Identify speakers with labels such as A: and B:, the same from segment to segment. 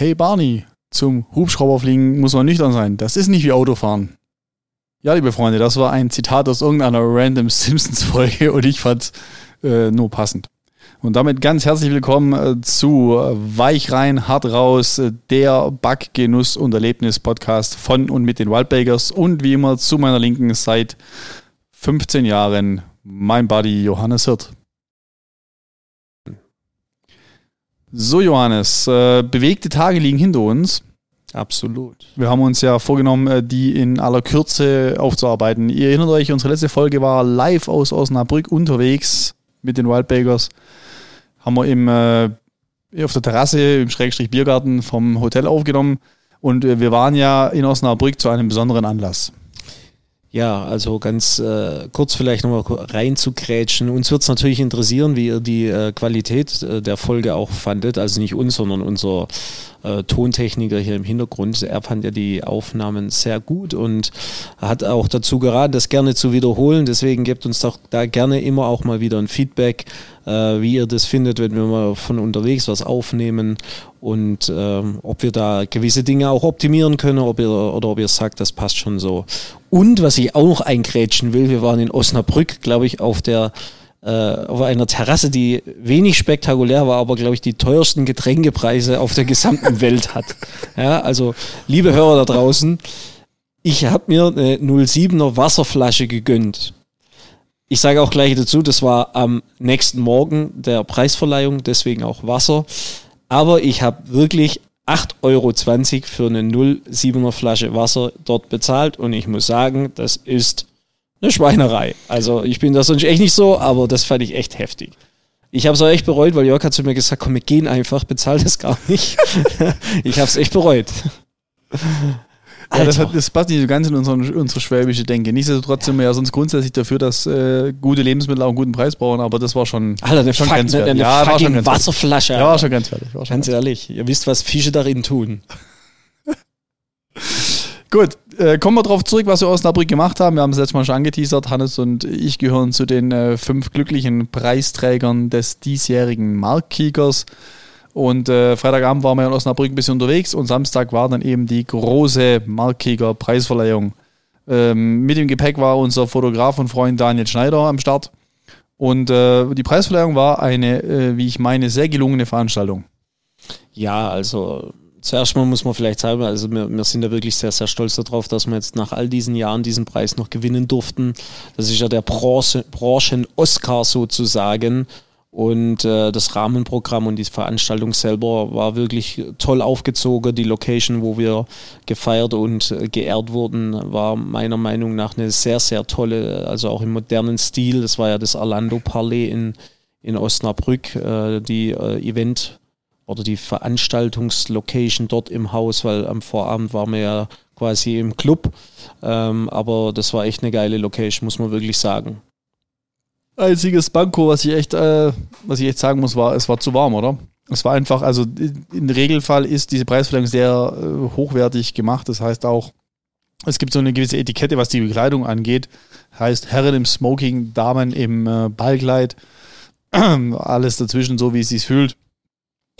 A: Hey Barney, zum Hubschrauberfliegen muss man nüchtern sein. Das ist nicht wie Autofahren. Ja, liebe Freunde, das war ein Zitat aus irgendeiner random Simpsons-Folge und ich fand äh, nur passend. Und damit ganz herzlich willkommen äh, zu Weich rein, hart raus, äh, der Backgenuss- und Erlebnis-Podcast von und mit den Wildbakers und wie immer zu meiner Linken seit 15 Jahren mein Buddy Johannes Hirt. So, Johannes, äh, bewegte Tage liegen hinter uns.
B: Absolut.
A: Wir haben uns ja vorgenommen, äh, die in aller Kürze aufzuarbeiten. Ihr erinnert euch, unsere letzte Folge war live aus Osnabrück unterwegs mit den Wildbakers. Haben wir im, äh, auf der Terrasse im Schrägstrich Biergarten vom Hotel aufgenommen. Und äh, wir waren ja in Osnabrück zu einem besonderen Anlass.
B: Ja, also ganz äh, kurz vielleicht nochmal reinzugrätschen. Uns wird es natürlich interessieren, wie ihr die äh, Qualität äh, der Folge auch fandet. Also nicht uns, sondern unser äh, Tontechniker hier im Hintergrund. Er fand ja die Aufnahmen sehr gut und hat auch dazu geraten, das gerne zu wiederholen. Deswegen gebt uns doch da gerne immer auch mal wieder ein Feedback, wie ihr das findet, wenn wir mal von unterwegs was aufnehmen und äh, ob wir da gewisse Dinge auch optimieren können ob ihr, oder ob ihr sagt, das passt schon so. Und was ich auch noch eingrätschen will, wir waren in Osnabrück, glaube ich, auf der äh, auf einer Terrasse, die wenig spektakulär war, aber glaube ich die teuersten Getränkepreise auf der gesamten Welt hat. Ja, also liebe Hörer da draußen, ich habe mir eine 07er Wasserflasche gegönnt. Ich sage auch gleich dazu, das war am nächsten Morgen der Preisverleihung, deswegen auch Wasser. Aber ich habe wirklich 8,20 Euro für eine 0,7er Flasche Wasser dort bezahlt und ich muss sagen, das ist eine Schweinerei. Also ich bin da sonst echt nicht so, aber das fand ich echt heftig. Ich habe es auch echt bereut, weil Jörg hat zu mir gesagt, komm, wir gehen einfach, bezahl das gar nicht. ich habe es echt bereut.
A: Ja, das, hat, das, passt nicht so ganz in unsere, unsere schwäbische Denke. Nichtsdestotrotz sind wir ja sonst grundsätzlich dafür, dass äh, gute Lebensmittel auch einen guten Preis brauchen, aber das war schon,
B: Alter, eine
A: schon
B: fuck, grenzwertig. Eine, eine ja, war schon Wasserflasche.
A: Ja, war schon grenzwertig.
B: War schon ganz ehrlich, ihr wisst, was Fische darin tun.
A: Gut, äh, kommen wir darauf zurück, was wir aus Osnabrück gemacht haben. Wir haben es letztes Mal schon angeteasert. Hannes und ich gehören zu den äh, fünf glücklichen Preisträgern des diesjährigen Marktkickers. Und äh, Freitagabend waren wir in Osnabrück ein bisschen unterwegs und Samstag war dann eben die große Marktkicker Preisverleihung. Ähm, mit dem Gepäck war unser Fotograf und Freund Daniel Schneider am Start. Und äh, die Preisverleihung war eine, äh, wie ich meine, sehr gelungene Veranstaltung.
B: Ja, also zuerst mal muss man vielleicht sagen, also wir, wir, sind da wirklich sehr, sehr stolz darauf, dass wir jetzt nach all diesen Jahren diesen Preis noch gewinnen durften. Das ist ja der Branchen-Oscar sozusagen. Und äh, das Rahmenprogramm und die Veranstaltung selber war wirklich toll aufgezogen. Die Location, wo wir gefeiert und äh, geehrt wurden, war meiner Meinung nach eine sehr, sehr tolle, also auch im modernen Stil. Das war ja das Orlando Palais in, in Osnabrück, äh, die äh, Event- oder die Veranstaltungslocation dort im Haus, weil am Vorabend waren wir ja quasi im Club. Ähm, aber das war echt eine geile Location, muss man wirklich sagen
A: einziges Banko, was ich echt, äh, was ich echt sagen muss, war, es war zu warm, oder? Es war einfach, also im Regelfall ist diese Preisverleihung sehr äh, hochwertig gemacht. Das heißt auch, es gibt so eine gewisse Etikette, was die Bekleidung angeht. Heißt Herren im Smoking, Damen im äh, Ballkleid, alles dazwischen, so wie es sich fühlt.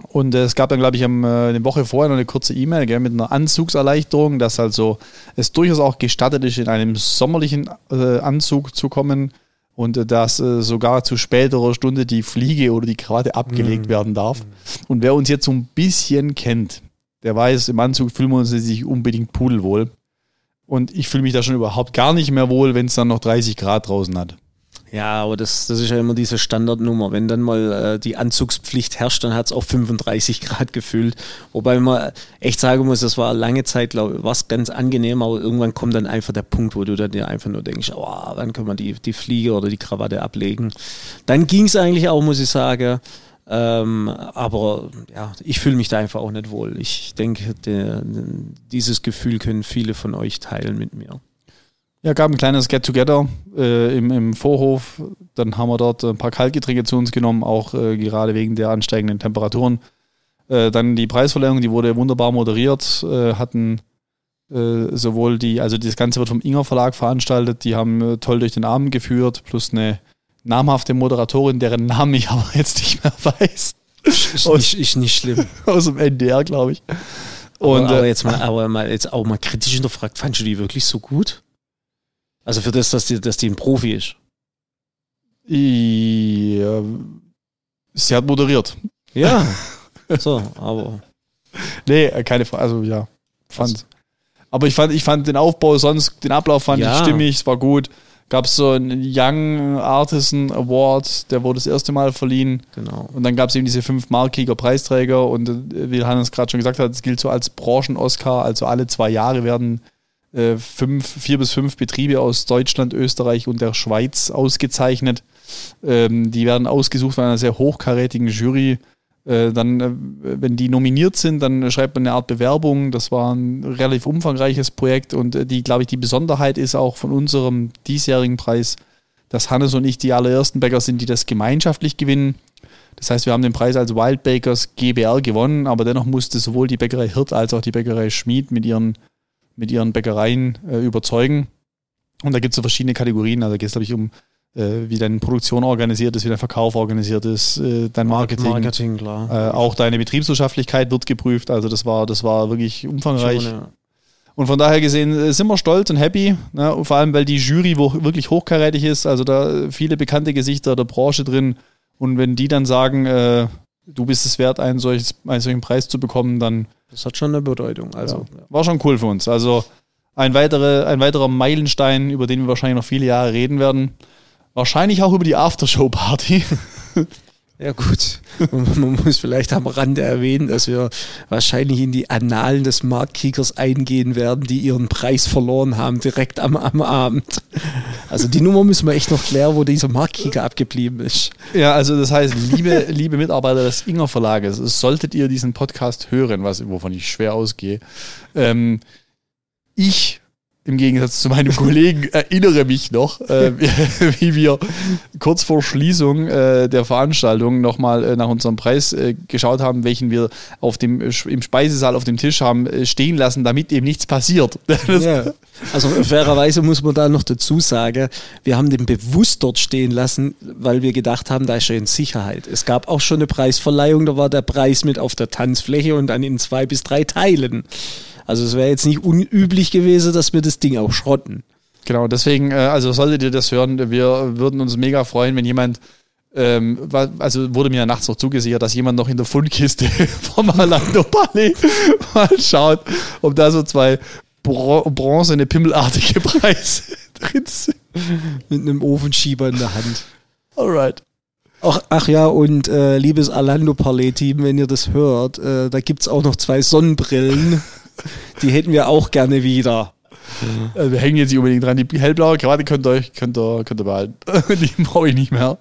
A: Und äh, es gab dann, glaube ich, äh, eine Woche vorher noch eine kurze E-Mail mit einer Anzugserleichterung, dass also es durchaus auch gestattet ist, in einem sommerlichen äh, Anzug zu kommen und äh, dass äh, sogar zu späterer Stunde die Fliege oder die Krawatte abgelegt mhm. werden darf. Und wer uns jetzt so ein bisschen kennt, der weiß, im Anzug fühlen wir uns nicht unbedingt pudelwohl. Und ich fühle mich da schon überhaupt gar nicht mehr wohl, wenn es dann noch 30 Grad draußen hat.
B: Ja, aber das, das ist ja immer diese Standardnummer. Wenn dann mal äh, die Anzugspflicht herrscht, dann hat es auch 35 Grad gefühlt. Wobei man echt sagen muss, das war lange Zeit, glaube ich, was ganz angenehm, aber irgendwann kommt dann einfach der Punkt, wo du dann dir einfach nur denkst, oh, wann kann man die, die Fliege oder die Krawatte ablegen. Dann ging es eigentlich auch, muss ich sagen. Ähm, aber ja, ich fühle mich da einfach auch nicht wohl. Ich denke, dieses Gefühl können viele von euch teilen mit mir.
A: Ja, gab ein kleines Get-Together äh, im, im Vorhof. Dann haben wir dort ein paar Kaltgetränke zu uns genommen, auch äh, gerade wegen der ansteigenden Temperaturen. Äh, dann die Preisverleihung, die wurde wunderbar moderiert, äh, hatten äh, sowohl die, also das Ganze wird vom Inger Verlag veranstaltet, die haben äh, toll durch den Abend geführt, plus eine namhafte Moderatorin, deren Namen ich aber jetzt nicht mehr weiß.
B: Ist,
A: Aus-
B: nicht, ist nicht schlimm.
A: aus dem NDR, glaube ich.
B: Und aber,
A: äh,
B: jetzt mal, aber mal jetzt auch mal kritisch hinterfragt, fandst du die wirklich so gut? Also für das, dass die, dass die ein Profi ist.
A: ja, sie hat moderiert.
B: Ja. so, aber
A: Nee, äh, keine Frage. Also ja, fand. Aber ich fand, ich fand den Aufbau sonst, den Ablauf fand
B: Ja.
A: ich stimmig, es war gut. Gab es so einen Young Artisan Award, der wurde das erste Mal verliehen.
B: genau.
A: Und dann gab es eben diese fünf Markiger Preisträger und äh, wie Hannes gerade schon gesagt hat, es gilt so als Branchen-Oscar, also alle zwei Jahre werden äh, fünf, vier bis fünf Betriebe aus Deutschland, Österreich und der Schweiz ausgezeichnet. Ähm, die werden ausgesucht von einer sehr hochkarätigen Jury. Äh, dann, äh, wenn die nominiert sind, dann schreibt man eine Art Bewerbung. Das war ein relativ umfangreiches Projekt und äh, die, glaube ich, die Besonderheit ist auch von unserem diesjährigen Preis, dass Hannes und ich die allerersten Bäcker sind, die das gemeinschaftlich gewinnen. Das heißt, wir haben den Preis als Wild Bakers GBR gewonnen, aber dennoch musste sowohl die Bäckerei Hirt als auch die Bäckerei Schmied mit ihren, mit ihren Bäckereien äh, überzeugen. Und da gibt es so verschiedene Kategorien. Also da geht es, glaube ich, um äh, wie deine Produktion organisiert ist, wie dein Verkauf organisiert ist, äh, dein Marketing.
B: Marketing, klar.
A: Äh, auch deine Betriebswirtschaftlichkeit wird geprüft. Also das war, das war wirklich umfangreich.
B: Schon, ja.
A: Und von daher gesehen sind wir stolz und happy, ne? und vor allem weil die Jury wo wirklich hochkarätig ist, also da viele bekannte Gesichter der Branche drin. Und wenn die dann sagen, äh, du bist es wert, einen, solches, einen solchen Preis zu bekommen, dann
B: Das hat schon eine Bedeutung. Also,
A: ja, war schon cool für uns. Also ein, weitere, ein weiterer Meilenstein, über den wir wahrscheinlich noch viele Jahre reden werden. Wahrscheinlich auch über die Aftershow-Party.
B: Ja, gut. Man muss vielleicht am Rande erwähnen, dass wir wahrscheinlich in die Annalen des Marktkickers eingehen werden, die ihren Preis verloren haben, direkt am, am Abend. Also die Nummer müssen wir echt noch klären, wo dieser Marktkicker abgeblieben ist.
A: Ja, also das heißt, liebe, liebe Mitarbeiter des Inger Verlages, solltet ihr diesen Podcast hören, was, wovon ich schwer ausgehe, ähm, ich im Gegensatz zu meinem Kollegen erinnere mich noch, äh, wie wir kurz vor Schließung äh, der Veranstaltung nochmal äh, nach unserem Preis äh, geschaut haben, welchen wir auf dem, äh, im Speisesaal auf dem Tisch haben äh, stehen lassen, damit eben nichts passiert.
B: Ja. Also fairerweise muss man da noch dazu sagen, wir haben den bewusst dort stehen lassen, weil wir gedacht haben, da ist er in Sicherheit. Es gab auch schon eine Preisverleihung, da war der Preis mit auf der Tanzfläche und dann in zwei bis drei Teilen. Also es wäre jetzt nicht unüblich gewesen, dass wir das Ding auch schrotten.
A: Genau, deswegen, äh, also solltet ihr das hören, wir würden uns mega freuen, wenn jemand, ähm, also wurde mir ja nachts noch zugesichert, dass jemand noch in der Fundkiste vom Orlando Palais mal schaut, ob da so zwei Bro bronzene, pimmelartige Preise drin sind.
B: Mit einem Ofenschieber in der Hand.
A: Alright.
B: Ach, ach ja, und äh, liebes Alando Parlet-Team, wenn ihr das hört, äh, da gibt's auch noch zwei Sonnenbrillen. Die hätten wir auch gerne wieder.
A: Also wir hängen jetzt nicht unbedingt dran. Die hellblaue Krawatte könnt ihr euch, könnt ihr, könnt ihr behalten. Die brauche ich nicht mehr.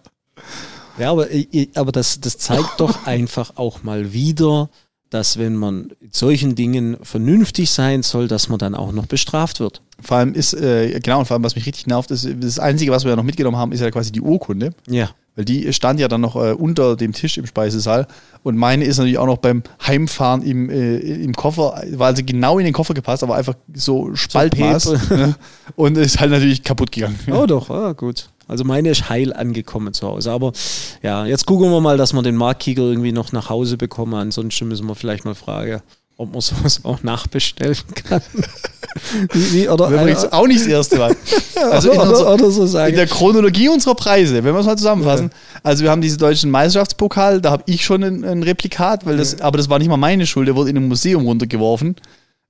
B: Ja, aber, äh, aber das, das zeigt doch einfach auch mal wieder, dass wenn man in solchen Dingen vernünftig sein soll, dass man dann auch noch bestraft wird.
A: Vor allem ist, äh, genau, und vor allem, was mich richtig nervt, ist, das Einzige, was wir ja noch mitgenommen haben, ist ja quasi die Urkunde.
B: Ja.
A: Weil die stand ja dann noch äh, unter dem Tisch im Speisesaal. Und meine ist natürlich auch noch beim Heimfahren im, äh, im Koffer, war also genau in den Koffer gepasst, aber einfach so Spaltmaß.
B: Pepe.
A: ne? Und ist halt natürlich kaputt gegangen.
B: Oh doch, ah, gut. Also meine ist heil angekommen zu Hause. Aber ja, jetzt gucken wir mal, dass wir den Marktkicker irgendwie noch nach Hause bekommen. Ansonsten müssen wir vielleicht mal fragen, ob man sowas auch nachbestellen kann. wie, wie, oder,
A: Das ist übrigens auch nicht das erste Mal. Also in,
B: oder,
A: unserer,
B: oder so sagen.
A: in der Chronologie unserer Preise, wenn wir es mal zusammenfassen. Also wir haben diesen deutschen Meisterschaftspokal, da habe ich schon ein, ein Replikat, weil das, aber das war nicht mal meine Schuld, der wurde in ein Museum runtergeworfen.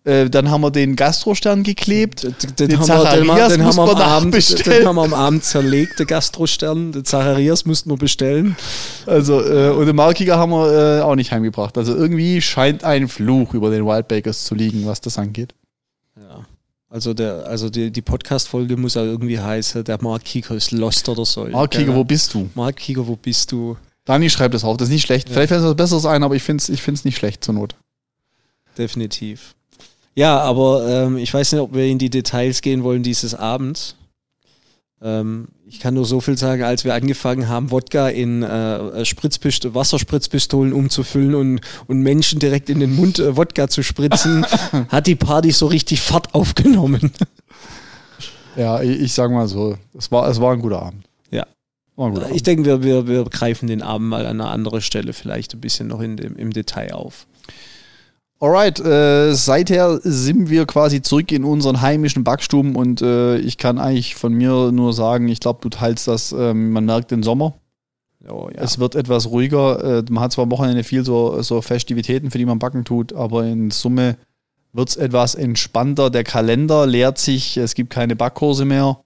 A: Äh, dann haben wir den Gastrostern geklebt.
B: Den,
A: Den
B: den, haben wir, den, den, haben wir am Abend, den haben wir am Abend zerlegt, der Gastrostern. Den Zacharias mussten wir bestellen.
A: Also, äh, und den Markiger haben wir äh, auch nicht heimgebracht. Also irgendwie scheint ein Fluch über den Wildbakers zu liegen, was das angeht.
B: Ja. Also, der, also die, die Podcast-Folge muss ja irgendwie heißen, der Marktkicker ist lost oder so.
A: Markiger, wo bist du?
B: Marktkicker, wo bist du?
A: Dani schreibt das auf, das ist nicht schlecht. Vielleicht fällt es was Besseres ein, aber ich finde es ich find's nicht schlecht zur Not.
B: Definitiv. Ja, aber ähm, ich weiß nicht, ob wir in die Details gehen wollen dieses Abends. Ähm, ich kann nur so viel sagen, als wir angefangen haben, Wodka in äh, Spritzpist Wasserspritzpistolen umzufüllen und, und Menschen direkt in den Mund äh, Wodka zu spritzen, hat die Party so richtig Fahrt aufgenommen.
A: Ja, ich, ich sag mal so, es war, es war ein guter Abend.
B: Ja. Ich denke, wir, wir, wir greifen den Abend mal an einer anderen Stelle vielleicht ein bisschen noch in dem, im Detail auf.
A: Alright, äh, seither sind wir quasi zurück in unseren heimischen Backstuben und äh, ich kann eigentlich von mir nur sagen, ich glaube, du teilst das, äh, man merkt den Sommer. Oh, ja. Es wird etwas ruhiger. Äh, man hat zwar am Wochenende viel so, so Festivitäten, für die man backen tut, aber in Summe wird es etwas entspannter. Der Kalender leert sich, es gibt keine Backkurse mehr.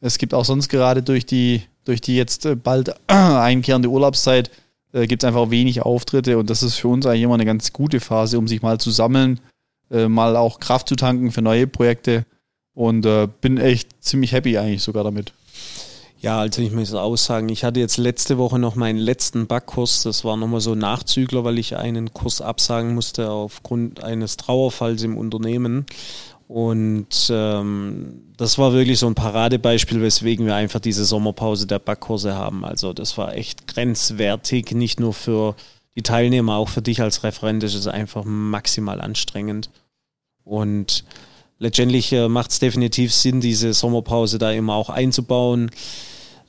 A: Es gibt auch sonst gerade durch die, durch die jetzt äh, bald einkehrende Urlaubszeit äh, gibt es einfach wenig Auftritte und das ist für uns eigentlich immer eine ganz gute Phase, um sich mal zu sammeln, äh, mal auch Kraft zu tanken für neue Projekte und äh, bin echt ziemlich happy eigentlich sogar damit.
B: Ja, also ich muss auch sagen, ich hatte jetzt letzte Woche noch meinen letzten Backkurs. Das war nochmal so ein Nachzügler, weil ich einen Kurs absagen musste aufgrund eines Trauerfalls im Unternehmen. Und ähm, das war wirklich so ein Paradebeispiel, weswegen wir einfach diese Sommerpause der Backkurse haben. Also das war echt grenzwertig, nicht nur für die Teilnehmer, auch für dich als Referent ist es einfach maximal anstrengend. Und letztendlich äh, macht es definitiv Sinn, diese Sommerpause da immer auch einzubauen.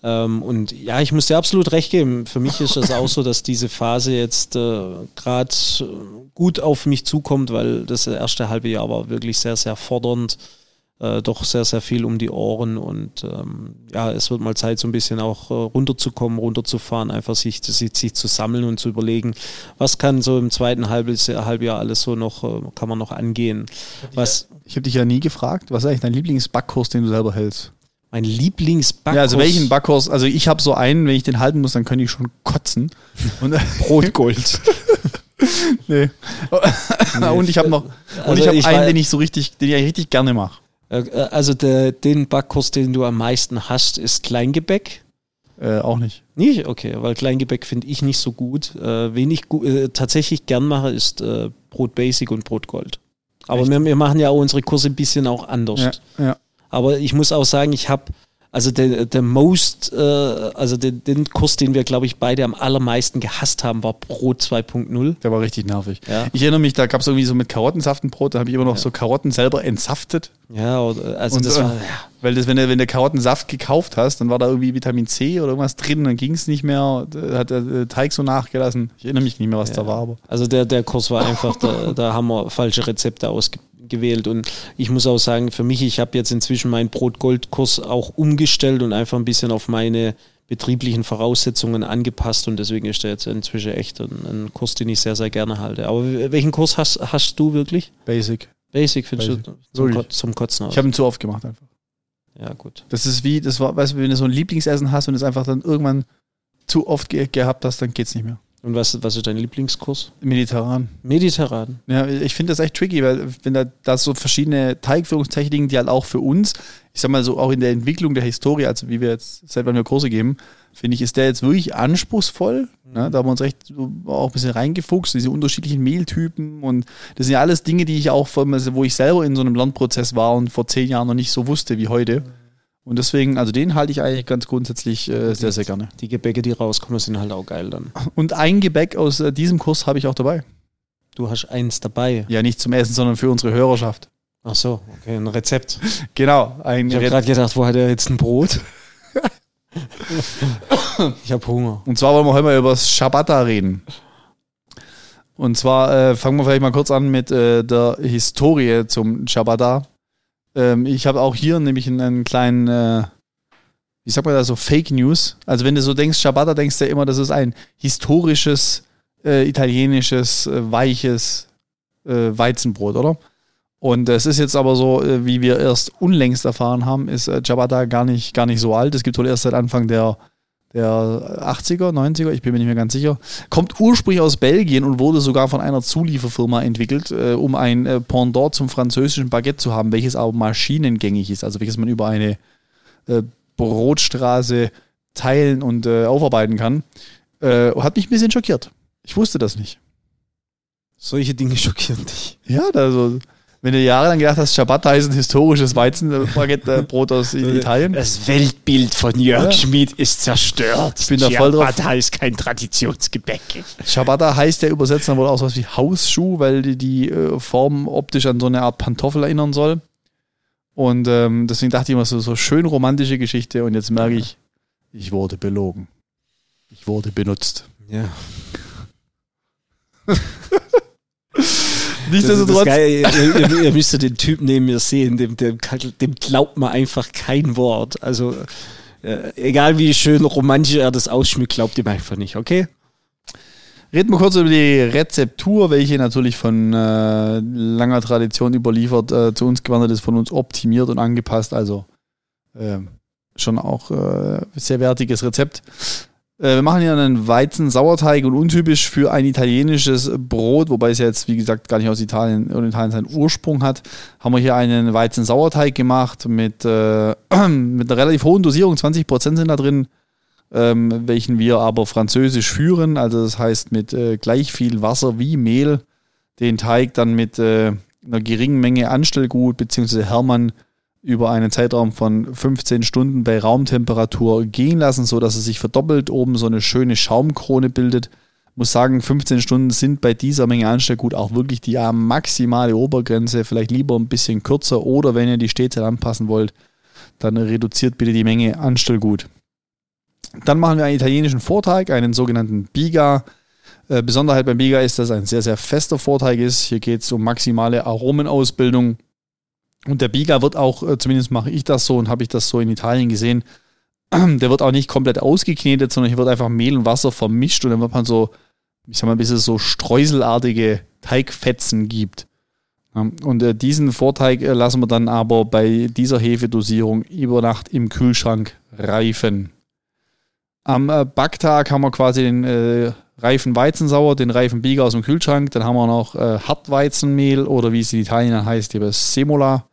B: Ähm, und ja, ich muss dir absolut recht geben. Für mich ist es auch so, dass diese Phase jetzt äh, gerade gut auf mich zukommt, weil das erste halbe Jahr war wirklich sehr, sehr fordernd. Äh, doch sehr, sehr viel um die Ohren und ähm, ja, es wird mal Zeit, so ein bisschen auch äh, runterzukommen, runterzufahren, einfach sich, sich, sich zu sammeln und zu überlegen, was kann so im zweiten Halbes, Halbjahr alles so noch, äh, kann man noch angehen.
A: Was, ich habe dich ja nie gefragt, was ist eigentlich dein Lieblingsbackkurs, den du selber hältst?
B: Mein Lieblingsbackkurs.
A: Ja, also welchen Backkurs? Also ich habe so einen, wenn ich den halten muss, dann könnte ich schon kotzen.
B: Und Brotgold.
A: nee. nee. und ich habe noch, also und ich habe einen, den ich so richtig, den ich richtig gerne mache.
B: Äh, also der, den Backkurs, den du am meisten hast, ist Kleingebäck.
A: Äh, auch nicht.
B: Nicht? Okay, weil Kleingebäck finde ich nicht so gut. Äh, wen ich gu äh, tatsächlich gern mache, ist äh, Brot Basic und Brot Gold. Aber wir, wir, machen ja auch unsere Kurse ein bisschen auch anders.
A: Ja, ja.
B: Aber ich muss auch sagen, ich habe also der, der most, äh, also den, den, Kurs, den wir, glaube ich, beide am allermeisten gehasst haben, war Brot 2.0.
A: Der war richtig nervig. Ja. Ich erinnere mich, da gab es irgendwie so mit Karottensaftenbrot, da habe ich immer noch ja. so Karotten selber entsaftet.
B: Ja, also und, das war, ja.
A: Weil das, wenn du, wenn du Karottensaft gekauft hast, dann war da irgendwie Vitamin C oder irgendwas drin, dann ging es nicht mehr, hat der Teig so nachgelassen. Ich erinnere mich nicht mehr, was da war. Aber.
B: Also der, der Kurs war einfach, da, da haben wir falsche Rezepte ausgegeben gewählt. Und ich muss auch sagen, für mich, ich habe jetzt inzwischen meinen Brot-Gold-Kurs auch umgestellt und einfach ein bisschen auf meine betrieblichen Voraussetzungen angepasst und deswegen ist der jetzt inzwischen echt ein, ein Kurs, den ich sehr, sehr gerne halte. Aber welchen Kurs hast, hast du wirklich?
A: Basic.
B: Basic findest Basic. du zum, Ko zum Kotzen
A: aus. Ich habe ihn zu oft gemacht einfach.
B: Ja, gut.
A: Das ist wie, das war, weißt du, wenn du so ein Lieblingsessen hast und es einfach dann irgendwann zu oft ge gehabt hast, dann geht es nicht mehr.
B: Und was, was ist dein Lieblingskurs?
A: Mediterran.
B: Mediterran.
A: Ja, ich finde das echt tricky, weil wenn da, da so verschiedene Teigführungstechniken, die halt auch für uns, ich sag mal so auch in der Entwicklung der Historie, also wie wir jetzt seit wann wir Kurse geben, finde ich, ist der jetzt wirklich anspruchsvoll. Mhm. Ne? Da haben wir uns recht so auch ein bisschen reingefuchst, diese unterschiedlichen Mehltypen und das sind ja alles Dinge, die ich auch, wo ich selber in so einem Lernprozess war und vor zehn Jahren noch nicht so wusste wie heute. Mhm. Und deswegen, also den halte ich eigentlich ganz grundsätzlich äh, sehr, sehr gerne.
B: Die Gebäcke, die rauskommen, sind halt auch geil dann.
A: Und ein Gebäck aus äh, diesem Kurs habe ich auch dabei.
B: Du hast eins dabei?
A: Ja, nicht zum Essen, sondern für unsere Hörerschaft.
B: Ach so, okay, ein Rezept.
A: genau.
B: Ein ich habe gerade gedacht, wo hat er jetzt ein Brot? ich habe Hunger.
A: Und zwar wollen wir heute mal über das Shabata reden. Und zwar äh, fangen wir vielleicht mal kurz an mit äh, der Historie zum Shabata. Ähm, ich habe auch hier nämlich einen kleinen, äh, wie sagt man da so, Fake News. Also wenn du so denkst, Ciabatta, denkst du ja immer, das ist ein historisches, äh, italienisches, äh, weiches äh, Weizenbrot, oder? Und es ist jetzt aber so, äh, wie wir erst unlängst erfahren haben, ist äh, Ciabatta gar nicht, gar nicht so alt. Es gibt wohl erst seit Anfang der der 80er, 90er, ich bin mir nicht mehr ganz sicher, kommt ursprünglich aus Belgien und wurde sogar von einer Zulieferfirma entwickelt, äh, um ein äh, Pendant zum französischen Baguette zu haben, welches aber maschinengängig ist, also welches man über eine äh, Brotstraße teilen und äh, aufarbeiten kann. Äh, hat mich ein bisschen schockiert. Ich wusste das nicht.
B: Solche Dinge schockieren dich.
A: Ja, also wenn du jahrelang gedacht hast, Ciabatta ist ein historisches Weizenbaguette-Brot aus Italien.
B: Das Weltbild von Jörg ja. Schmidt ist zerstört.
A: Ich bin da voll drauf.
B: Ciabatta ist kein Traditionsgebäck.
A: Ciabatta heißt ja übersetzt dann wohl auch so was wie Hausschuh, weil die, die äh, Form optisch an so eine Art Pantoffel erinnern soll. Und ähm, deswegen dachte ich immer so, so schön romantische Geschichte und jetzt merke ich, Ich wurde belogen. Ich wurde benutzt.
B: Ja.
A: Nichtsdestotrotz.
B: Ihr, ihr, ihr müsstet den Typ neben mir sehen, dem, dem, dem glaubt man einfach kein Wort. Also, äh, egal wie schön romantisch er das ausschmückt, glaubt ihm einfach nicht, okay?
A: Reden wir kurz über die Rezeptur, welche natürlich von äh, langer Tradition überliefert äh, zu uns gewandert ist, von uns optimiert und angepasst. Also äh, schon auch äh, sehr wertiges Rezept. Äh, wir machen hier einen Weizen-Sauerteig und untypisch für ein italienisches Brot, wobei es jetzt, wie gesagt, gar nicht aus Italien und Italien seinen Ursprung hat, haben wir hier einen Weizen-Sauerteig gemacht mit, äh, mit einer relativ hohen Dosierung, 20% sind da drin, ähm, welchen wir aber französisch führen, also das heißt mit äh, gleich viel Wasser wie Mehl, den Teig dann mit äh, einer geringen Menge Anstellgut bzw. Hermann über einen Zeitraum von 15 Stunden bei Raumtemperatur gehen lassen, so dass es sich verdoppelt, oben so eine schöne Schaumkrone bildet. Muss sagen, 15 Stunden sind bei dieser Menge Anstellgut auch wirklich die maximale Obergrenze. Vielleicht lieber ein bisschen kürzer oder wenn ihr die Städte anpassen wollt, dann reduziert bitte die Menge Anstellgut. Dann machen wir einen italienischen Vorteig, einen sogenannten Biga. Äh, Besonderheit beim Biga ist, dass es ein sehr, sehr fester Vorteig ist. Hier geht es um maximale Aromenausbildung. Und der Biga wird auch, äh, zumindest mache ich das so und habe ich das so in Italien gesehen, der wird auch nicht komplett ausgeknetet, sondern hier wird einfach Mehl und Wasser vermischt und dann wird man so, ich sag mal, bis es so streuselartige Teigfetzen gibt. Und äh, diesen Vorteig lassen wir dann aber bei dieser Hefedosierung über Nacht im Kühlschrank reifen. Am äh, Backtag haben wir quasi den äh, reifen Weizensauer, den reifen Bieger aus dem Kühlschrank. Dann haben wir noch äh, Hartweizenmehl oder wie es in Italien heißt, hier Semola.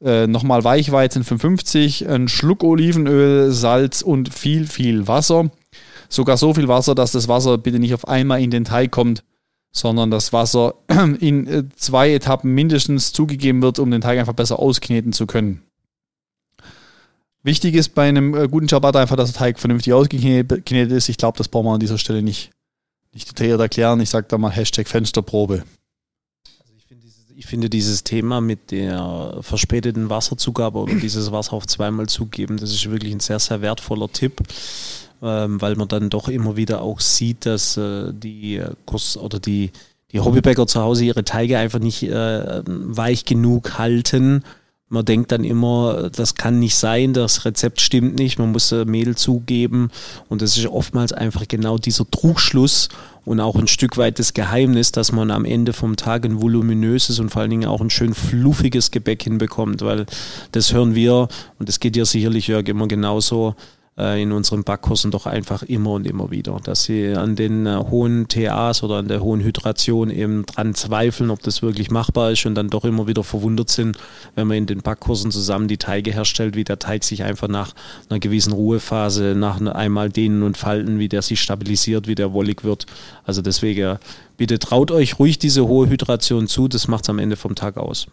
A: Äh, nochmal Weichweizen 55, ein Schluck Olivenöl, Salz und viel, viel Wasser. Sogar so viel Wasser, dass das Wasser bitte nicht auf einmal in den Teig kommt, sondern das Wasser in äh, zwei Etappen mindestens zugegeben wird, um den Teig einfach besser auskneten zu können. Wichtig ist bei einem äh, guten Ciabatta einfach, dass der Teig vernünftig ausgeknetet ist. Ich glaube, das brauchen wir an dieser Stelle nicht, nicht detailliert erklären. Ich sage da mal Hashtag Fensterprobe.
B: Ich, finde dieses, ich finde dieses Thema mit der verspäteten Wasserzugabe oder dieses Wasser auf zweimal zugeben, das ist wirklich ein sehr, sehr wertvoller Tipp. Ähm, weil man dann doch immer wieder auch sieht, dass äh, die Kurs oder die, die Hobbybäcker zu Hause ihre Teige einfach nicht äh, weich genug halten man denkt dann immer, das kann nicht sein, das Rezept stimmt nicht, man muss Mehl zugeben. Und das ist oftmals einfach genau dieser Trugschluss und auch ein Stück weit das Geheimnis, dass man am Ende vom Tag ein voluminöses und vor allen Dingen auch ein schön fluffiges Gebäck hinbekommt, weil das hören wir und das geht ja sicherlich Jörg immer genauso, in unseren Backkursen doch einfach immer und immer wieder, dass sie an den äh, hohen TAs oder an der hohen Hydration eben dran zweifeln, ob das wirklich machbar ist und dann doch immer wieder verwundert sind, wenn man in den Backkursen zusammen die Teige herstellt, wie der Teig sich einfach nach einer gewissen Ruhephase, nach einmal dehnen und falten, wie der sich stabilisiert, wie der wollig wird. Also deswegen bitte traut euch ruhig diese hohe Hydration zu, das macht es am Ende vom Tag aus.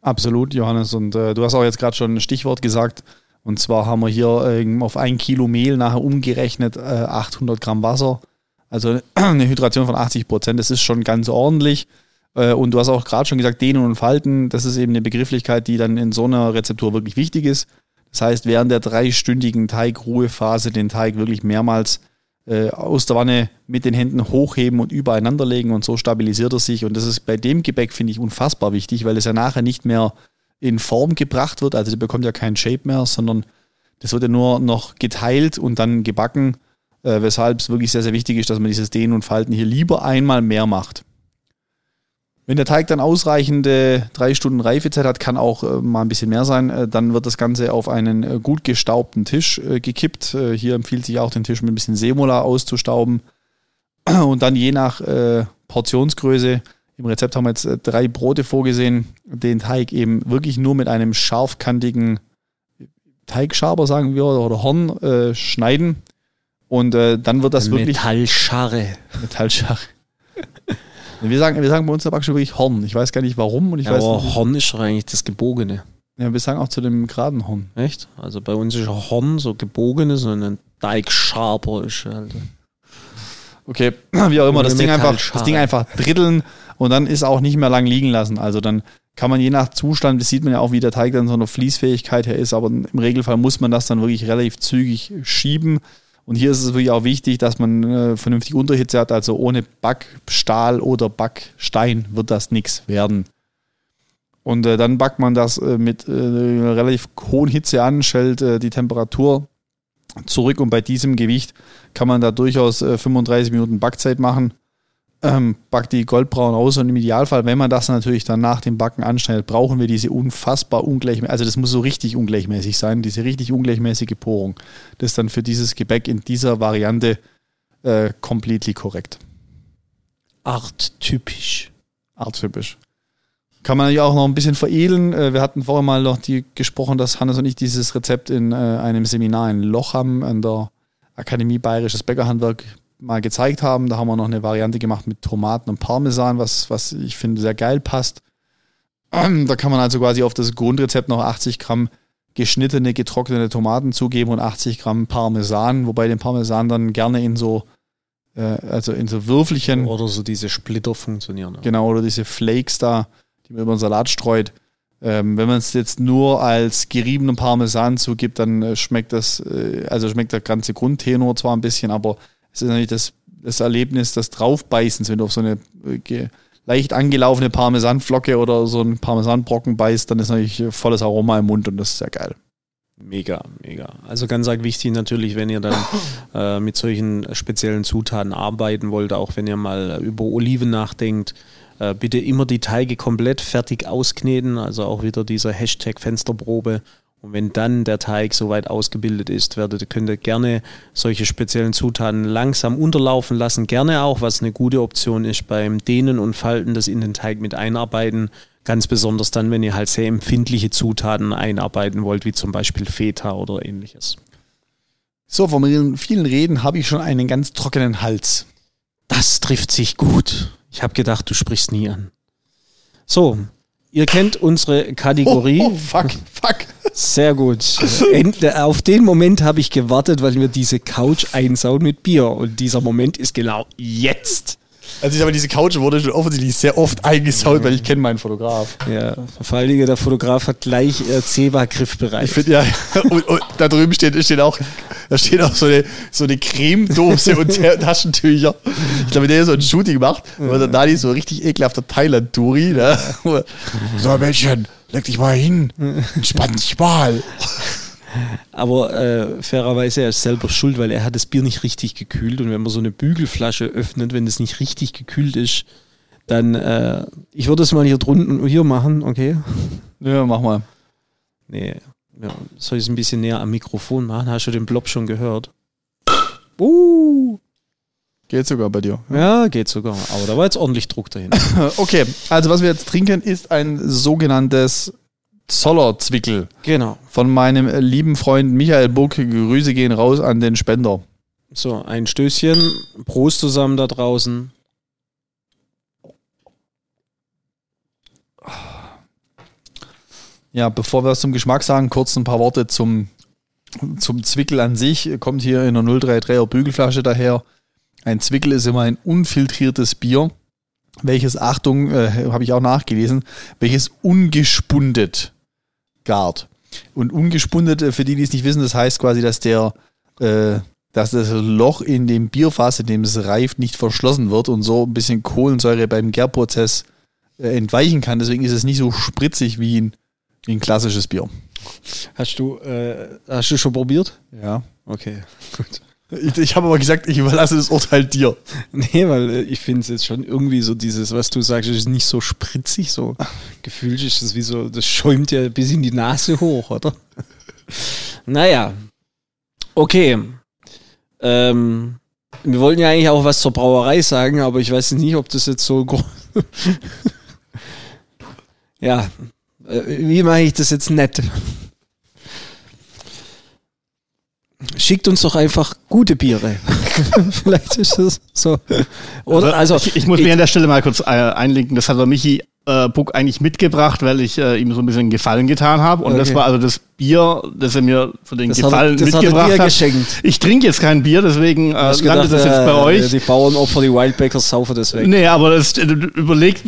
A: Absolut, Johannes. Und äh, du hast auch jetzt gerade schon ein Stichwort gesagt. Und zwar haben wir hier äh, auf ein Kilo Mehl nachher umgerechnet äh, 800 Gramm Wasser. Also eine Hydration von 80 Prozent, das ist schon ganz ordentlich. Äh, und du hast auch gerade schon gesagt, Dehnen und Falten, das ist eben eine Begrifflichkeit, die dann in so einer Rezeptur wirklich wichtig ist. Das heißt, während der dreistündigen Teigruhephase den Teig wirklich mehrmals äh, aus der Wanne mit den Händen hochheben und übereinander legen und so stabilisiert er sich. Und das ist bei dem Gebäck, finde ich, unfassbar wichtig, weil es ja nachher nicht mehr in Form gebracht wird. Also der bekommt ja keinen Shape mehr, sondern das wird ja nur noch geteilt und dann gebacken, äh, weshalb es wirklich sehr, sehr wichtig ist, dass man dieses Dehnen und Falten hier lieber einmal mehr macht. Wenn der Teig dann ausreichende drei Stunden Reifezeit hat, kann auch äh, mal ein bisschen mehr sein, äh, dann wird das Ganze auf einen äh, gut gestaubten Tisch gekippt. Hier empfiehlt sich auch, den Tisch mit ein bisschen Semola auszustauben. Und dann je nach Portionsgröße im Rezept haben wir jetzt äh, drei Brote vorgesehen, den Teig eben wirklich nur mit einem scharfkantigen Teigschaber, sagen wir, oder Horn äh, schneiden. Und äh, dann wird das wirklich.
B: Metallscharre.
A: Metallscharre. wir, sagen, wir sagen bei uns in der Backstube wirklich Horn. Ich weiß gar nicht warum. Und ich
B: ja,
A: weiß
B: aber
A: nicht,
B: Horn ist doch eigentlich das Gebogene.
A: Ja, wir sagen auch zu dem geraden Horn.
B: Echt? Also bei uns ist Horn so gebogenes und ein Teigschaber ist halt.
A: Okay, wie auch immer, das Ding, einfach, das Ding einfach dritteln und dann ist auch nicht mehr lang liegen lassen. Also dann kann man je nach Zustand, das sieht man ja auch, wie der Teig dann so eine Fließfähigkeit her ist, aber im Regelfall muss man das dann wirklich relativ zügig schieben. Und hier ist es wirklich auch wichtig, dass man äh, vernünftig Unterhitze hat, also ohne Backstahl oder Backstein wird das nichts werden. Und äh, dann backt man das äh, mit äh, relativ hohen Hitze an, stellt äh, die Temperatur zurück und bei diesem Gewicht kann man da durchaus 35 äh, Minuten Backzeit machen ähm, backt die goldbraun aus und im Idealfall, wenn man das natürlich dann nach dem Backen anschneidet, brauchen wir diese unfassbar ungleichmäßig, also das muss so richtig ungleichmäßig sein, diese richtig ungleichmäßige Porung. Das ist dann für dieses Gebäck in dieser Variante äh, completely korrekt.
B: Arttypisch.
A: Arttypisch. Kann man ja auch noch ein bisschen veredeln. Äh, wir hatten vorher mal noch die gesprochen, dass Hannes und ich dieses Rezept in äh, einem Seminar in Lochham an der Akademie Bayerisches Bäckerhandwerk mal gezeigt haben. Da haben wir noch eine Variante gemacht mit Tomaten und Parmesan, was, was ich finde sehr geil passt. Da kann man also quasi auf das Grundrezept noch 80 Gramm geschnittene, getrocknete Tomaten zugeben und 80 Gramm Parmesan, wobei den Parmesan dann gerne in so, äh, also in so Würfelchen.
B: Oder so diese Splitter funktionieren.
A: Ja. Genau, oder diese Flakes da, die man über den Salat streut. Ähm, wenn man es jetzt nur als geriebenen Parmesan zugibt, dann äh, schmeckt das, äh, also schmeckt der ganze Grundtenor zwar ein bisschen, aber es ist natürlich das, das Erlebnis des Draufbeißens, wenn du auf so eine äh, leicht angelaufene Parmesanflocke oder so einen Parmesanbrocken beißt, dann ist natürlich volles Aroma im Mund und das ist sehr geil.
B: Mega, mega. Also ganz arg wichtig natürlich, wenn ihr dann äh, mit solchen speziellen Zutaten arbeiten wollt, auch wenn ihr mal über Oliven nachdenkt, äh, bitte immer die Teige komplett fertig auskneten, also auch wieder dieser Hashtag Fensterprobe und wenn dann der Teig soweit ausgebildet ist, werdet, könnt ihr gerne solche speziellen Zutaten langsam unterlaufen lassen. Gerne auch, was eine gute Option ist, beim Dehnen und Falten das in den Teig mit einarbeiten. Ganz besonders dann, wenn ihr halt sehr empfindliche Zutaten einarbeiten wollt, wie zum Beispiel Feta oder ähnliches.
A: So, von vielen Reden habe ich schon einen ganz trockenen Hals.
B: Das trifft sich gut. Ich habe gedacht, du sprichst nie an. So, Ihr kennt unsere Kategorie. Oh,
A: oh fuck, fuck.
B: Sehr gut. Auf den Moment habe ich gewartet, weil wir diese Couch einsauen mit Bier. Und dieser Moment ist genau jetzt.
A: Also ich aber diese Couch wurde schon offensichtlich sehr oft eingesaut, weil ich kenne meinen Fotograf.
B: Ja, vor allen Dingen der Fotograf hat gleich äh, Zebra griffbereit.
A: Ich finde ja, und, und, da drüben steht, steht auch, da steht auch so eine, so eine Cremedose und Taschentücher. Ich glaube, der so ein Shooting macht, weil der Dani so richtig ekelhafter Thailand-Touri, ne? So, Mädchen, leg dich mal hin, entspann dich mal.
B: Aber äh, fairerweise er ist selber schuld, weil er hat das Bier nicht richtig gekühlt. Und wenn man so eine Bügelflasche öffnet, wenn es nicht richtig gekühlt ist, dann äh, ich würde es mal hier drunten hier machen, okay?
A: Ja, mach mal.
B: Nee, ja, soll ich es ein bisschen näher am Mikrofon machen? Hast du den Blob schon gehört? Uh.
A: Geht sogar bei dir.
B: Ja, geht sogar. Aber da war jetzt ordentlich Druck dahinter.
A: okay, also was wir jetzt trinken, ist ein sogenanntes Zollerzwickel.
B: Genau.
A: Von meinem lieben Freund Michael Buck. Grüße gehen raus an den Spender.
B: So, ein Stößchen. Prost zusammen da draußen.
A: Ja, bevor wir es zum Geschmack sagen, kurz ein paar Worte zum, zum Zwickel an sich. Kommt hier in einer 033er Bügelflasche daher. Ein Zwickel ist immer ein unfiltriertes Bier, welches, Achtung, äh, habe ich auch nachgelesen, welches ungespundet gart. Und ungespundet, für die, die es nicht wissen, das heißt quasi, dass der, äh, dass das Loch in dem Bierfass, in dem es reift, nicht verschlossen wird und so ein bisschen Kohlensäure beim Gärprozess äh, entweichen kann. Deswegen ist es nicht so spritzig wie ein, wie ein klassisches Bier.
B: Hast du, äh, hast du schon probiert?
A: Ja.
B: Okay, gut.
A: Ich, ich habe aber gesagt, ich überlasse das Urteil dir.
B: Nee, weil äh, ich finde es jetzt schon irgendwie so dieses, was du sagst, ist nicht so spritzig, so gefühlt ist es wie so, das schäumt ja bis in die Nase hoch, oder? naja. Okay. Ähm, wir wollten ja eigentlich auch was zur Brauerei sagen, aber ich weiß nicht, ob das jetzt so Ja. Äh, wie mache ich das jetzt nett? Schickt uns doch einfach gute Biere. Vielleicht ist das so.
C: Oder, also, also ich, ich, muss mir an der Stelle mal kurz äh, einlinken. Das hat der Michi äh, Buck eigentlich mitgebracht, weil ich äh, ihm so ein bisschen Gefallen getan habe. Und okay. das war also das Bier, das er mir für den
B: Das
C: Gefallen
B: hat, das hat
C: mitgebracht hat.
B: geschenkt.
C: Ich trinke jetzt kein Bier, deswegen äh, landet das jetzt
B: äh,
C: bei euch.
B: Die Bauernopfer, die Wildbackers saufen das weg.
C: Nee, aber das äh, überlegt,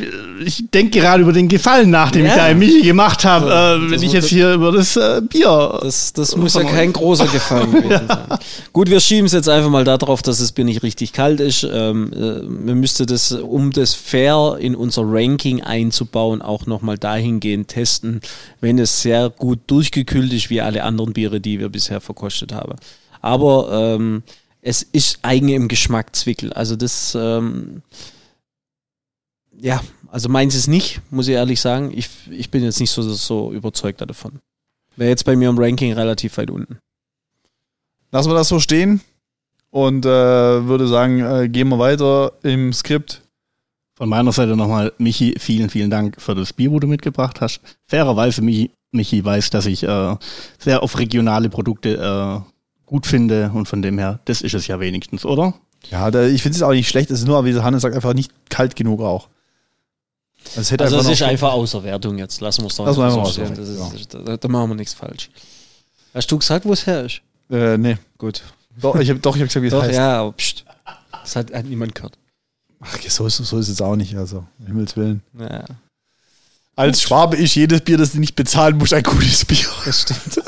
C: ich denke gerade über den Gefallen nach, den
B: Ja.
C: ich da im Michi gemacht habe,
B: Ja,
C: äh, wenn ich jetzt hier über das äh, Bier.
B: Das, das muss ja kein großer Gefallen gewesen sein. Gut, wir schieben es jetzt einfach mal darauf, dass das Bier nicht richtig kalt ist. Ähm, äh, man müsste das, um das fair in unser Ranking einzubauen, auch nochmal dahingehend testen, wenn es sehr gut durchgekühlt ist, wie alle anderen Biere, die wir bisher verkostet haben. Aber ähm, es ist eigen im Geschmack Zwickel. Also das, ähm, ja, also meins ist nicht, muss ich ehrlich sagen. Ich, ich bin jetzt nicht so, so überzeugt davon. Wäre jetzt bei mir im Ranking relativ weit unten.
A: Lassen wir das so stehen und äh, würde sagen, äh, gehen wir weiter im Skript.
C: Von meiner Seite nochmal, Michi, vielen, vielen Dank für das Bier, wo du mitgebracht hast. Fairerweise, Michi, Michi weiß, dass ich äh, sehr auf regionale Produkte äh, gut finde und von dem her, das ist es ja wenigstens, oder?
A: Ja, da, ich finde es auch nicht schlecht. Es ist nur, wie Hannes sagt, einfach nicht kalt genug auch. Es hätte
B: Also es
A: noch-
B: ist einfach außer Wertung jetzt. Lassen wir es doch
A: Lassen wir
B: so
A: mal
B: stehen.
A: so,
B: Das
A: ja.
B: ist, da, da machen wir nichts falsch. Hast du gesagt, wo es her ist?
A: Äh, nee.
B: Gut.
A: Doch, ich habe hab gesagt, wie es heißt.
B: ja, aber pst. Das hat, hat niemand gehört.
A: Ach, so ist, so ist es auch nicht. Also, um Himmels Willen.
B: Ja,
A: Als Schwabe ist jedes Bier, das du nicht bezahlen musst, ein gutes Bier.
B: das stimmt.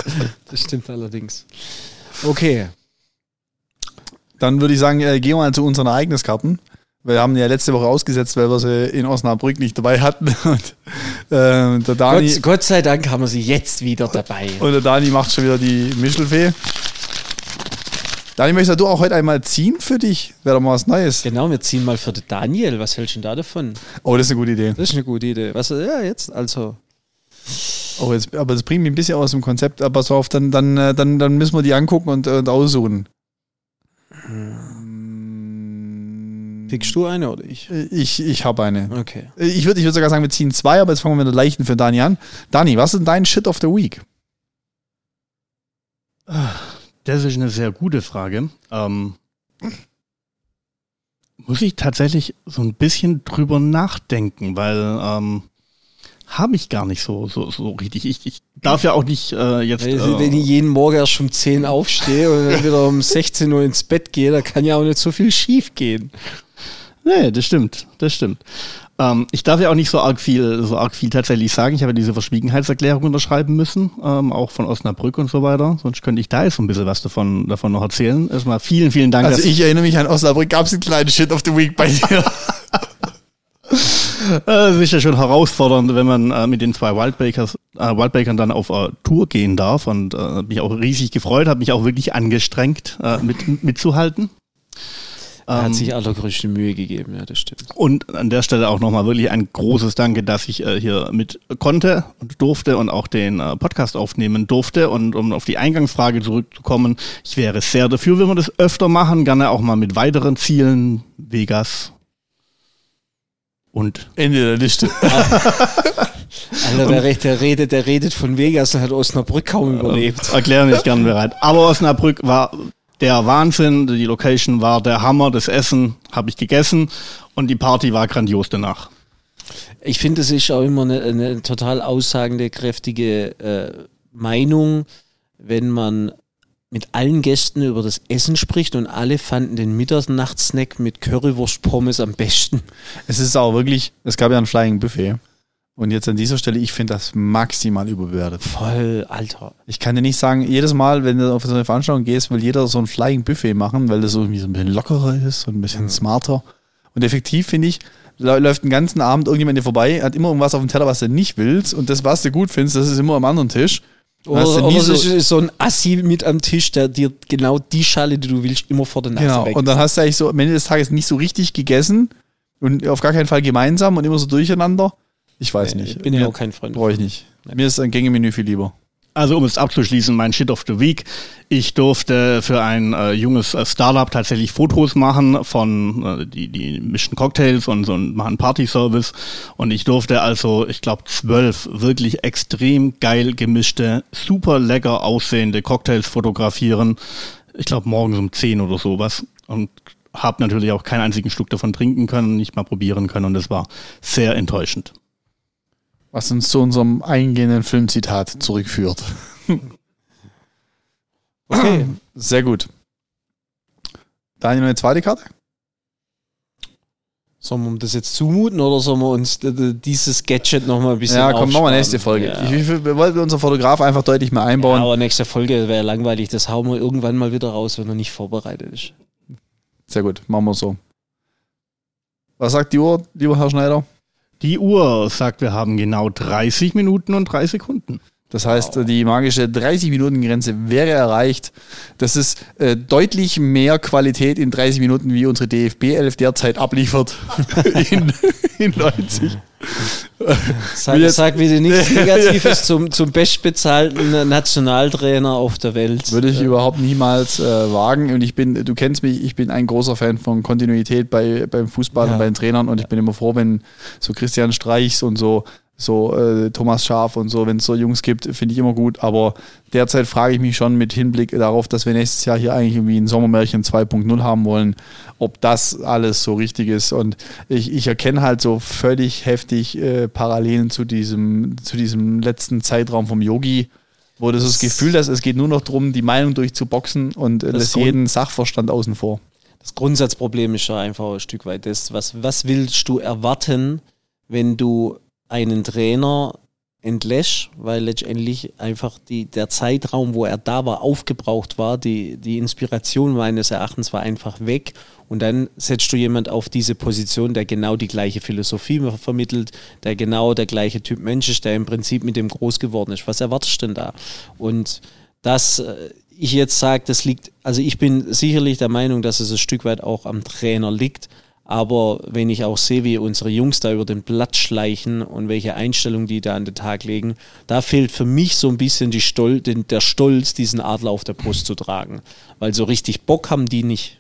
B: Das stimmt allerdings. Okay.
A: Dann würde ich sagen, äh, gehen wir mal zu unseren Ereigniskarten. Wir haben ja letzte Woche ausgesetzt, weil wir sie in Osnabrück nicht dabei hatten. Und, äh, der Dani,
B: Gott, Gott sei Dank haben wir sie jetzt wieder dabei.
A: und der Dani macht schon wieder die Mischelfee. Dani, möchtest du auch heute einmal ziehen für dich? Wäre doch mal was Neues.
B: Genau, wir ziehen mal für den Daniel. Was hältst du denn da davon?
A: Oh, das ist eine gute Idee.
B: Das ist eine gute Idee. Was, ja, jetzt, also.
A: Oh, jetzt, aber das bringt mich ein bisschen aus dem Konzept. Aber pass auf, dann, dann, äh, dann, dann müssen wir die angucken und, und aussuchen.
B: Pickst du eine oder ich?
A: Ich, ich habe eine.
B: Okay.
A: Ich würde ich würd sogar sagen, wir ziehen zwei, aber jetzt fangen wir mit der leichten für Dani an. Dani, was ist denn dein Shit of the Week?
C: Das ist eine sehr gute Frage. Ähm, muss ich tatsächlich so ein bisschen drüber nachdenken, weil ähm, habe ich gar nicht so, so, so richtig. Ich, ich darf ja auch nicht äh, jetzt.
B: Wenn,
C: äh,
B: wenn ich jeden Morgen erst um 10 aufstehe und dann wieder um 16 Uhr ins Bett gehe, da kann ja auch nicht so viel schief gehen.
C: Nee, das stimmt, das stimmt. Ähm, ich darf ja auch nicht so arg viel, so arg viel tatsächlich sagen. Ich habe ja diese Verschwiegenheitserklärung unterschreiben müssen, ähm, auch von Osnabrück und so weiter. Sonst könnte ich da jetzt so ein bisschen was davon, davon noch erzählen. Erstmal vielen, vielen Dank.
A: Also ich erinnere mich an Osnabrück, gab es einen kleinen Shit of the Week bei dir.
C: Das ist ja schon herausfordernd, wenn man äh, mit den zwei Wildbakers, äh, Wildbakern dann auf äh, Tour gehen darf und äh, mich auch riesig gefreut, habe mich auch wirklich angestrengt, äh, mit, mitzuhalten.
B: Er
C: Ähm,
B: hat sich allergrößte Mühe gegeben, ja, das stimmt.
C: Und an der Stelle auch nochmal wirklich ein großes Danke, dass ich äh, hier mit konnte und durfte und auch den äh, Podcast aufnehmen durfte. Und um auf die Eingangsfrage zurückzukommen, ich wäre sehr dafür, wenn wir das öfter machen, gerne auch mal mit weiteren Zielen, Vegas und
A: Ende der Liste.
B: Alter, der, re- der, redet, der redet von Vegas und hat Osnabrück kaum überlebt.
C: erklären ich gern bereit. Aber Osnabrück war der Wahnsinn, die Location war der Hammer, das Essen habe ich gegessen und die Party war grandios danach.
B: Ich finde, es ist auch immer eine, eine total aussagende, kräftige äh, Meinung, wenn man mit allen Gästen über das Essen spricht und alle fanden den Mitternachtsnack mit Currywurst Pommes am besten.
A: es ist auch wirklich, es gab ja ein Flying Buffet. Und jetzt an dieser Stelle, ich finde das maximal überbewertet.
B: Voll, Alter.
A: Ich kann dir nicht sagen, jedes Mal, wenn du auf so eine Veranstaltung gehst, will jeder so ein Flying Buffet machen, weil das so irgendwie so ein bisschen lockerer ist und ein bisschen smarter. Und effektiv finde ich, lä- läuft den ganzen Abend irgendjemand dir vorbei, hat immer irgendwas auf dem Teller, was du nicht willst. Und das, was du gut findest, das ist immer am anderen Tisch.
B: Oder,
A: Hast du
B: oder
A: so-
B: ist so ein Assi mit am Tisch, der dir genau die Schale, die du willst, immer vor der Nase
A: Genau.
B: weg.
A: Und dann hast du eigentlich so am Ende des Tages nicht so richtig gegessen und auf gar keinen Fall gemeinsam und immer so durcheinander. Ich weiß
B: Nee,
A: nicht.
B: bin ja auch kein Freund.
A: Brauche ich nicht. Mir ist ein Gängemenü viel lieber.
C: Also um es abzuschließen, mein Shit of the Week. Ich durfte für ein äh, junges äh, Startup tatsächlich Fotos machen von, äh, die, die mischen Cocktails und so einen, machen Party-Service. Und ich durfte also, ich glaube, zwölf wirklich extrem geil gemischte, super lecker aussehende Cocktails fotografieren. Ich glaube, morgens um 10 oder sowas. Und habe natürlich auch keinen einzigen Schluck davon trinken können, nicht mal probieren können. Und das war sehr enttäuschend.
A: Was uns zu unserem eingehenden Filmzitat zurückführt. okay, sehr gut. Daniel, eine zweite Karte?
B: Sollen wir das jetzt zumuten oder sollen wir uns dieses Gadget nochmal ein bisschen
A: Ja, komm, machen wir nächste Folge. Ja. Ich, wir wollten unseren Fotograf einfach deutlich mehr einbauen. Ja,
B: aber nächste Folge wäre langweilig. Das hauen wir irgendwann mal wieder raus, wenn er nicht vorbereitet ist.
A: Sehr gut, machen wir so. Was sagt die Uhr, lieber Herr Schneider?
C: Die Uhr sagt, wir haben genau 30 Minuten und 3 Sekunden.
A: Das heißt, wow. die magische 30-Minuten-Grenze wäre erreicht. Das ist äh, deutlich mehr Qualität in 30 Minuten, wie unsere DFB 11 derzeit abliefert in, in 90.
B: Sag, sag bitte nichts Negatives zum, zum bestbezahlten Nationaltrainer auf der Welt.
A: Würde ich überhaupt niemals äh, wagen. Und ich bin, du kennst mich, ich bin ein großer Fan von Kontinuität bei, beim Fußball ja. und bei den Trainern. Und ich bin immer froh, wenn so Christian Streichs und so so äh, Thomas Schaf und so, wenn es so Jungs gibt, finde ich immer gut. Aber derzeit frage ich mich schon mit Hinblick darauf, dass wir nächstes Jahr hier eigentlich irgendwie ein Sommermärchen 2.0 haben wollen, ob das alles so richtig ist. Und ich, ich erkenne halt so völlig heftig äh, Parallelen zu diesem, zu diesem letzten Zeitraum vom Yogi, wo das, das Gefühl, dass es geht nur noch darum, die Meinung durchzuboxen und äh, lässt jeden Sachverstand außen vor.
B: Das Grundsatzproblem ist ja einfach ein Stück weit das, was, was willst du erwarten, wenn du einen Trainer entlässt, weil letztendlich einfach die, der Zeitraum, wo er da war, aufgebraucht war. Die, die Inspiration meines Erachtens war einfach weg. Und dann setzt du jemand auf diese Position, der genau die gleiche Philosophie vermittelt, der genau der gleiche Typ Mensch ist, der im Prinzip mit dem groß geworden ist. Was erwartest du denn da? Und dass äh, ich jetzt sage, das liegt, also ich bin sicherlich der Meinung, dass es ein Stück weit auch am Trainer liegt, aber wenn ich auch sehe, wie unsere Jungs da über den Platz schleichen und welche Einstellung die da an den Tag legen, da fehlt für mich so ein bisschen die Stol den, der Stolz, diesen Adler auf der Brust zu tragen. Weil so richtig Bock haben die nicht.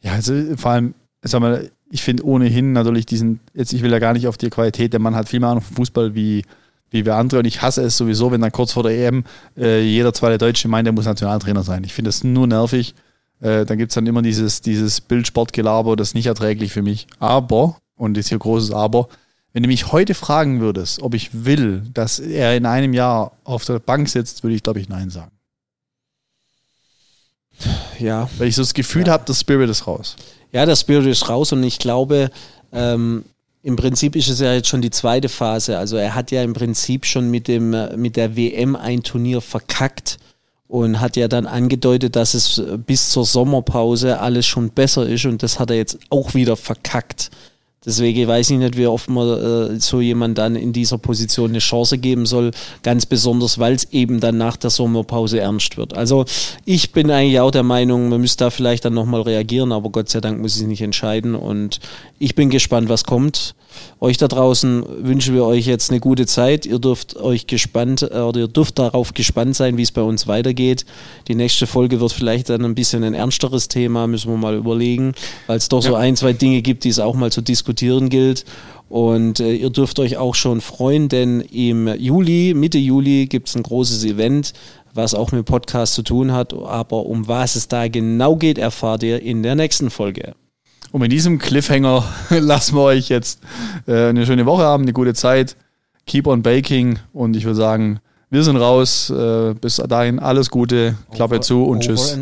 A: Ja, also vor allem, sag mal, ich finde ohnehin natürlich diesen, jetzt ich will ja gar nicht auf die Qualität, der Mann hat viel mehr Ahnung vom Fußball wie, wie wir andere und ich hasse es sowieso, wenn dann kurz vor der EM äh, jeder zweite Deutsche meint, der muss Nationaltrainer sein. Ich finde das nur nervig. Äh, dann gibt es dann immer dieses, dieses Bildsportgelaber, das ist nicht erträglich für mich. Aber, und ist hier großes Aber, wenn du mich heute fragen würdest, ob ich will, dass er in einem Jahr auf der Bank sitzt, würde ich, glaube ich, Nein sagen.
B: Ja.
A: Weil ich so das Gefühl ja. habe, der Spirit ist raus.
B: Ja, der Spirit ist raus und ich glaube, ähm, im Prinzip ist es ja jetzt schon die zweite Phase. Also er hat ja im Prinzip schon mit, dem, mit der WM ein Turnier verkackt und hat ja dann angedeutet, dass es bis zur Sommerpause alles schon besser ist und das hat er jetzt auch wieder verkackt. Deswegen weiß ich nicht, wie oft man äh, so jemand dann in dieser Position eine Chance geben soll, ganz besonders, weil es eben dann nach der Sommerpause ernst wird. Also ich bin eigentlich auch der Meinung, man müsste da vielleicht dann nochmal reagieren, aber Gott sei Dank muss ich nicht entscheiden und ich bin gespannt, was kommt. Euch da draußen wünschen wir euch jetzt eine gute Zeit. Ihr dürft euch gespannt äh, oder ihr dürft darauf gespannt sein, wie es bei uns weitergeht. Die nächste Folge wird vielleicht dann ein bisschen ein ernsteres Thema, müssen wir mal überlegen, weil es doch ja. so ein, zwei Dinge gibt, die es auch mal zu diskutieren gilt. Und äh, ihr dürft euch auch schon freuen, denn im Juli, Mitte Juli, gibt es ein großes Event, was auch mit Podcast zu tun hat. Aber um was es da genau geht, erfahrt ihr in der nächsten Folge.
A: Und mit diesem Cliffhanger lassen wir euch jetzt äh, eine schöne Woche haben, eine gute Zeit. Keep on baking und ich würde sagen, wir sind raus. Äh, bis dahin alles Gute, Klappe over, zu und tschüss.